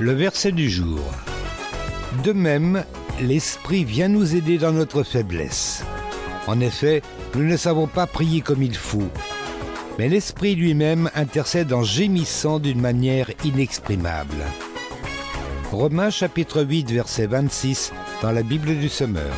Le verset du jour. De même, l'Esprit vient nous aider dans notre faiblesse. En effet, nous ne savons pas prier comme il faut, mais l'Esprit lui-même intercède en gémissant d'une manière inexprimable. Romains chapitre 8 verset 26 dans la Bible du Semeur.